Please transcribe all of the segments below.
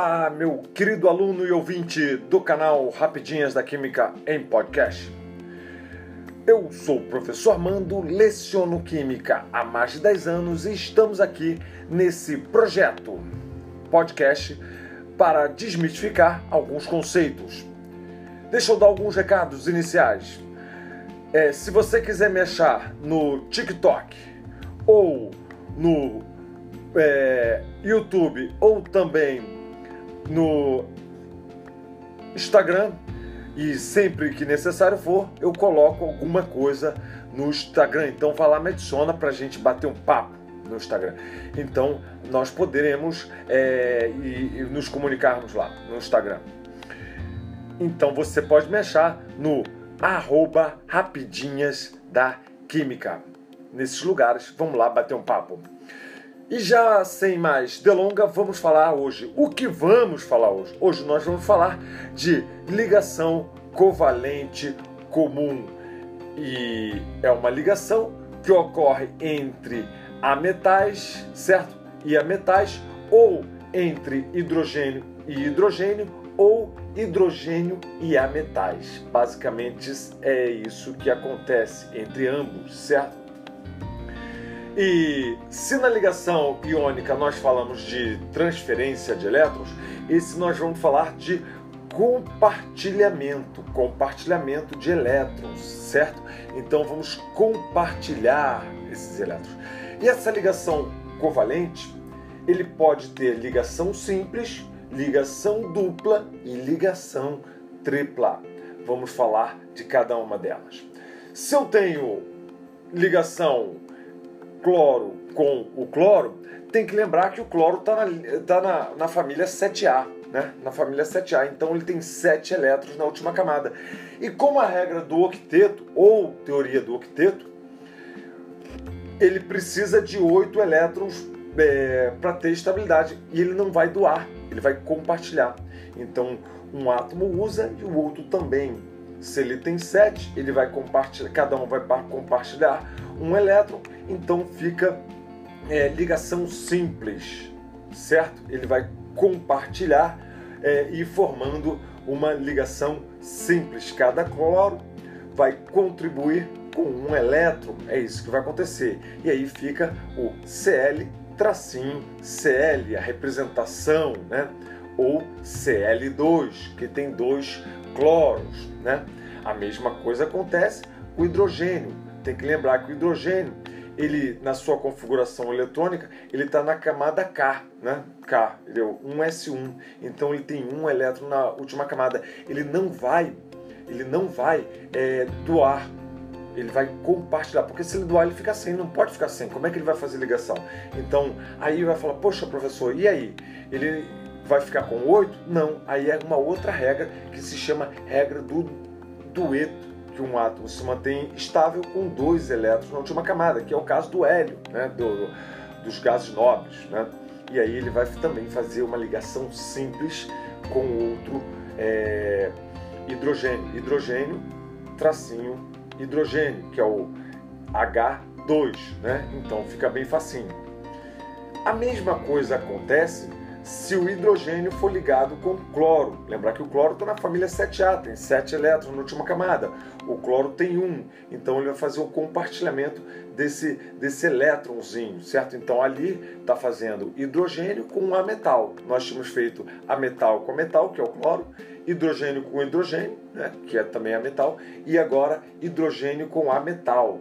Olá, meu querido aluno e ouvinte do canal Rapidinhas da Química em Podcast. Eu sou o professor Armando, leciono Química há mais de 10 anos e estamos aqui nesse projeto podcast para desmistificar alguns conceitos. Deixa eu dar alguns recados iniciais. É, se você quiser me achar no TikTok ou no é, YouTube ou também no Instagram, e sempre que necessário for, eu coloco alguma coisa no Instagram. Então vá lá, me adiciona para a gente bater um papo no Instagram. Então nós poderemos é, e, e nos comunicarmos lá no Instagram. Então você pode me achar no arroba rapidinhas da química. Nesses lugares, vamos lá bater um papo. E já sem mais delonga, vamos falar hoje. O que vamos falar hoje? Hoje nós vamos falar de ligação covalente comum. E é uma ligação que ocorre entre ametais, certo? E ametais, ou entre hidrogênio e hidrogênio, ou hidrogênio e ametais. Basicamente é isso que acontece entre ambos, certo? E se na ligação iônica nós falamos de transferência de elétrons, esse nós vamos falar de compartilhamento, compartilhamento de elétrons, certo? Então vamos compartilhar esses elétrons. E essa ligação covalente, ele pode ter ligação simples, ligação dupla e ligação tripla. Vamos falar de cada uma delas. Se eu tenho ligação cloro com o cloro, tem que lembrar que o cloro está na, tá na, na família 7A, né? Na família 7A, então ele tem 7 elétrons na última camada. E como a regra do octeto, ou teoria do octeto, ele precisa de 8 elétrons é, para ter estabilidade e ele não vai doar, ele vai compartilhar. Então, um átomo usa e o outro também. Se ele tem 7, ele vai compartilhar, cada um vai compartilhar um elétron, então fica é, ligação simples, certo? Ele vai compartilhar é, e formando uma ligação simples. Cada cloro vai contribuir com um elétron, é isso que vai acontecer. E aí fica o Cl tracinho Cl, a representação, né? Ou Cl2, que tem dois cloros, né? A mesma coisa acontece com o hidrogênio tem que lembrar que o hidrogênio, ele na sua configuração eletrônica, ele está na camada K, né? K, ele é 1s1. Então ele tem um elétron na última camada. Ele não vai, ele não vai é, doar ele vai compartilhar, porque se ele doar ele fica sem, não pode ficar sem. Como é que ele vai fazer ligação? Então, aí vai falar, poxa professor, e aí? Ele vai ficar com 8? Não, aí é uma outra regra que se chama regra do dueto que um átomo se mantém estável com dois elétrons na última camada, que é o caso do hélio, né, do, dos gases nobres. Né? E aí ele vai também fazer uma ligação simples com outro é, hidrogênio. Hidrogênio, tracinho, hidrogênio, que é o H2, né? Então fica bem facinho. A mesma coisa acontece se o hidrogênio for ligado com cloro. Lembrar que o cloro está na família 7A, tem 7 elétrons na última camada. O cloro tem 1, então ele vai fazer o compartilhamento desse, desse elétronzinho, certo? Então ali está fazendo hidrogênio com um ametal. Nós tínhamos feito ametal com metal, que é o cloro, hidrogênio com hidrogênio, né, que é também ametal, e agora hidrogênio com ametal,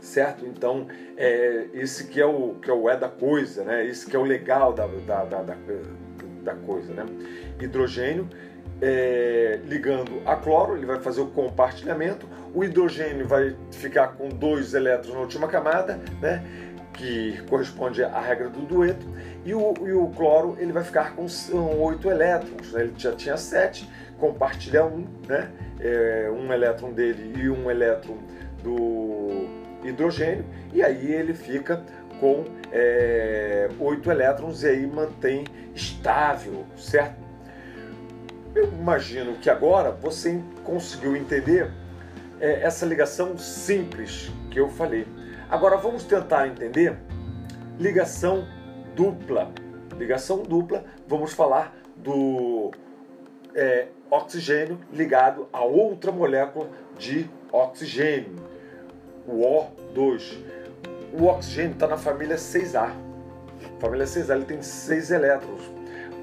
certo? Então, é, esse que é o que é o é da coisa, né? Esse que é o legal da, da, da, da, da coisa, né? Hidrogênio é, ligando a cloro, ele vai fazer o compartilhamento. O hidrogênio vai ficar com dois elétrons na última camada, né? Que corresponde à regra do dueto. E o, e o cloro ele vai ficar com oito elétrons. Né? Ele já tinha sete, compartilha um, né? É, um elétron dele e um elétron do hidrogênio, e aí ele fica com é, 8 elétrons e aí mantém estável, certo? Eu imagino que agora você conseguiu entender é, essa ligação simples que eu falei. Agora vamos tentar entender ligação dupla. ligação dupla, vamos falar do é, oxigênio ligado a outra molécula de oxigênio, o O2. O oxigênio está na família 6A. família 6A ele tem 6 elétrons.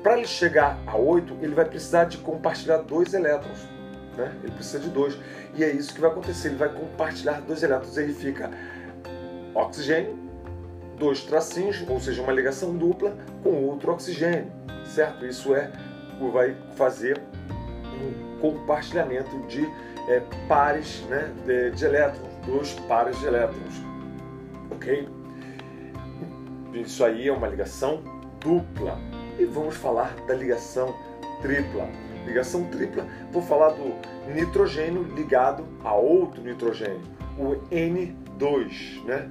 Para ele chegar a 8, ele vai precisar de compartilhar dois elétrons. Né? Ele precisa de dois. E é isso que vai acontecer. Ele vai compartilhar dois elétrons. Aí fica oxigênio, dois tracinhos, ou seja, uma ligação dupla com outro oxigênio. Certo? Isso é vai fazer um compartilhamento de é, pares né, de, de elétrons, dois pares de elétrons. Ok? Isso aí é uma ligação dupla. E vamos falar da ligação tripla. Ligação tripla, vou falar do nitrogênio ligado a outro nitrogênio, o N2. Né?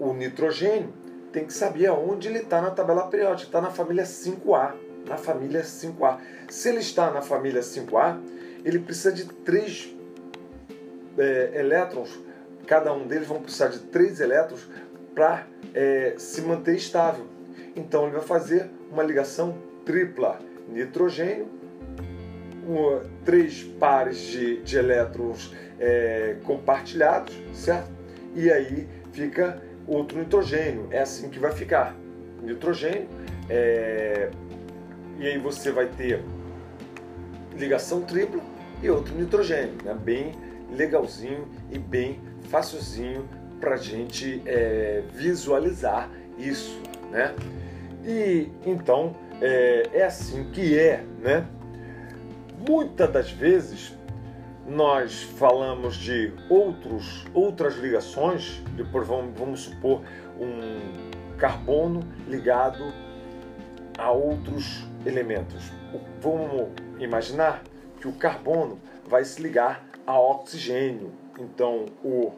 O nitrogênio tem que saber aonde ele está na tabela periódica, está na família 5A. Na família 5A. Se ele está na família 5A, ele precisa de três é, elétrons, cada um deles vão precisar de três elétrons para é, se manter estável. Então ele vai fazer uma ligação tripla: nitrogênio, um, três pares de, de elétrons é, compartilhados, certo? E aí fica outro nitrogênio. É assim que vai ficar. Nitrogênio, é, e aí você vai ter ligação tripla e outro nitrogênio, né? bem legalzinho e bem facilzinho para a gente é, visualizar isso, né? E então é, é, assim que é, né? Muitas das vezes nós falamos de outros, outras ligações, depois vamos, vamos supor um carbono ligado a outros elementos. Vamos imaginar que o carbono vai se ligar a oxigênio. Então, o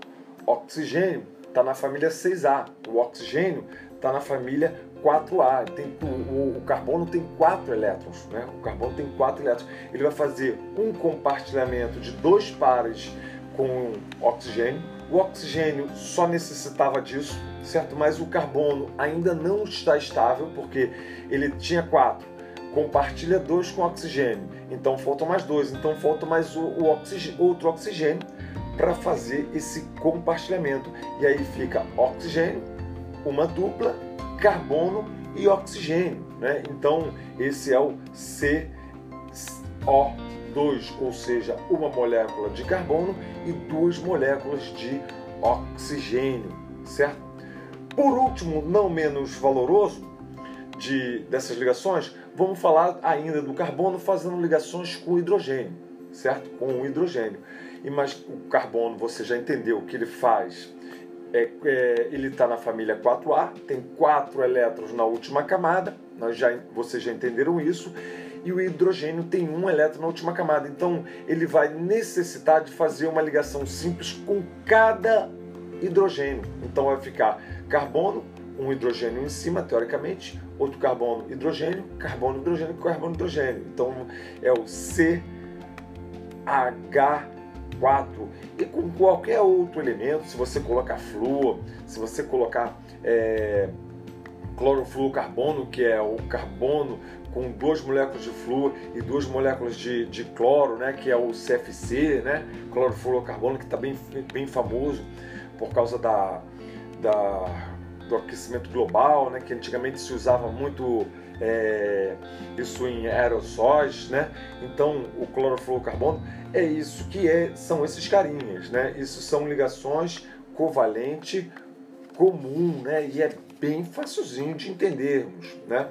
oxigênio está na família 6A, o oxigênio está na família 4A. Tem, o, o, carbono tem quatro elétrons, né? O carbono tem quatro elétrons. Ele vai fazer um compartilhamento de dois pares com oxigênio. O oxigênio só necessitava disso, certo? Mas o carbono ainda não está estável porque ele tinha quatro compartilha dois com oxigênio. Então faltam mais dois, então falta mais o, o oxigênio, outro oxigênio para fazer esse compartilhamento. E aí fica oxigênio, uma dupla, carbono e oxigênio. Né? Então esse é o CO2, ou seja, uma molécula de carbono e duas moléculas de oxigênio, certo? Por último, não menos valoroso de, dessas ligações, Vamos falar ainda do carbono fazendo ligações com o hidrogênio, certo? Com o hidrogênio. E mas o carbono, você já entendeu o que ele faz? É, é, ele está na família 4A, tem quatro elétrons na última camada, nós já, vocês já entenderam isso, e o hidrogênio tem um elétron na última camada. Então ele vai necessitar de fazer uma ligação simples com cada hidrogênio. Então vai ficar carbono, um hidrogênio em cima, teoricamente, outro carbono, hidrogênio, carbono, hidrogênio, carbono, hidrogênio. Então é o CH4. E com qualquer outro elemento, se você colocar flúor, se você colocar é, clorofluorcarbono, que é o carbono com duas moléculas de flúor e duas moléculas de, de cloro, né, que é o CFC, né, clorofluorcarbono, que está bem, bem famoso por causa da, da do aquecimento global, né, que antigamente se usava muito é, isso em aerossóis, né? Então o clorofluorocarbono é isso que é, são esses carinhas, né? Isso são ligações covalente comum, né? E é bem facilzinho de entendermos, né?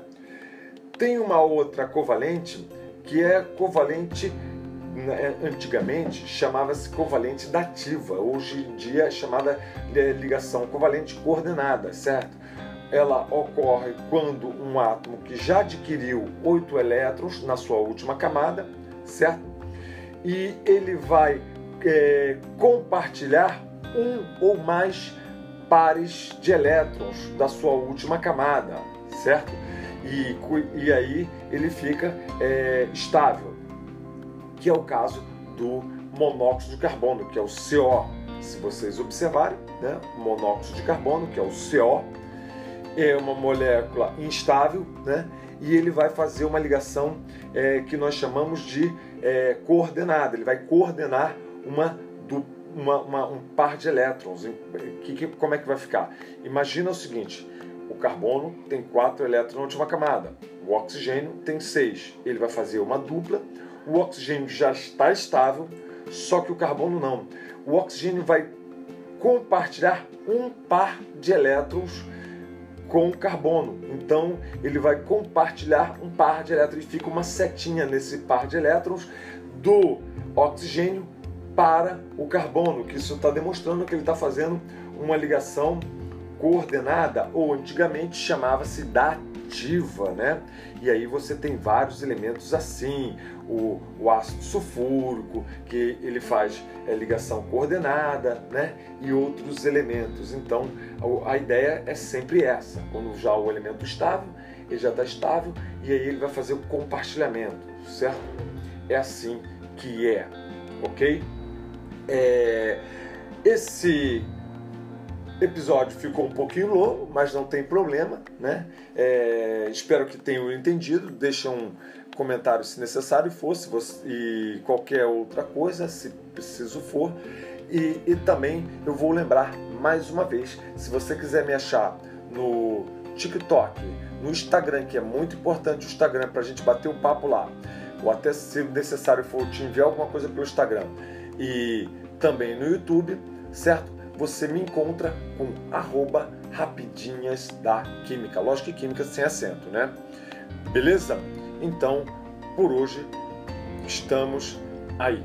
Tem uma outra covalente que é covalente antigamente chamava-se covalente dativa, hoje em dia é chamada ligação covalente coordenada, certo? Ela ocorre quando um átomo que já adquiriu oito elétrons na sua última camada, certo? E ele vai é, compartilhar um ou mais pares de elétrons da sua última camada, certo? E, e aí ele fica é, estável que é o caso do monóxido de carbono, que é o CO. Se vocês observarem, né, o monóxido de carbono, que é o CO, é uma molécula instável, né? E ele vai fazer uma ligação é, que nós chamamos de é, coordenada. Ele vai coordenar uma, uma, uma, um par de elétrons. Que, que, como é que vai ficar? Imagina o seguinte: o carbono tem quatro elétrons na última camada, o oxigênio tem seis. Ele vai fazer uma dupla. O oxigênio já está estável, só que o carbono não. O oxigênio vai compartilhar um par de elétrons com carbono. Então ele vai compartilhar um par de elétrons e fica uma setinha nesse par de elétrons do oxigênio para o carbono, que isso está demonstrando que ele está fazendo uma ligação coordenada, ou antigamente chamava-se dativa, né? E aí você tem vários elementos assim, o, o ácido sulfúrico, que ele faz é, ligação coordenada, né? E outros elementos. Então a, ideia é sempre essa, quando já o elemento estável, ele já está estável e aí ele vai fazer o compartilhamento, certo? É assim que é, ok? É, esse episódio ficou um pouquinho longo, mas não tem problema, né? É, espero que tenham entendido. Deixa um comentário se necessário for, se você, e qualquer outra coisa, se preciso for. E, e também eu vou lembrar mais uma vez, se você quiser me achar no TikTok, no Instagram, que é muito importante o Instagram para a gente bater um papo lá, ou até se necessário for te enviar alguma coisa pelo Instagram, e também no YouTube, certo? Você me encontra com arroba rapidinhas da química. Lógico que química sem acento, né? Beleza? Então, por hoje, estamos aí.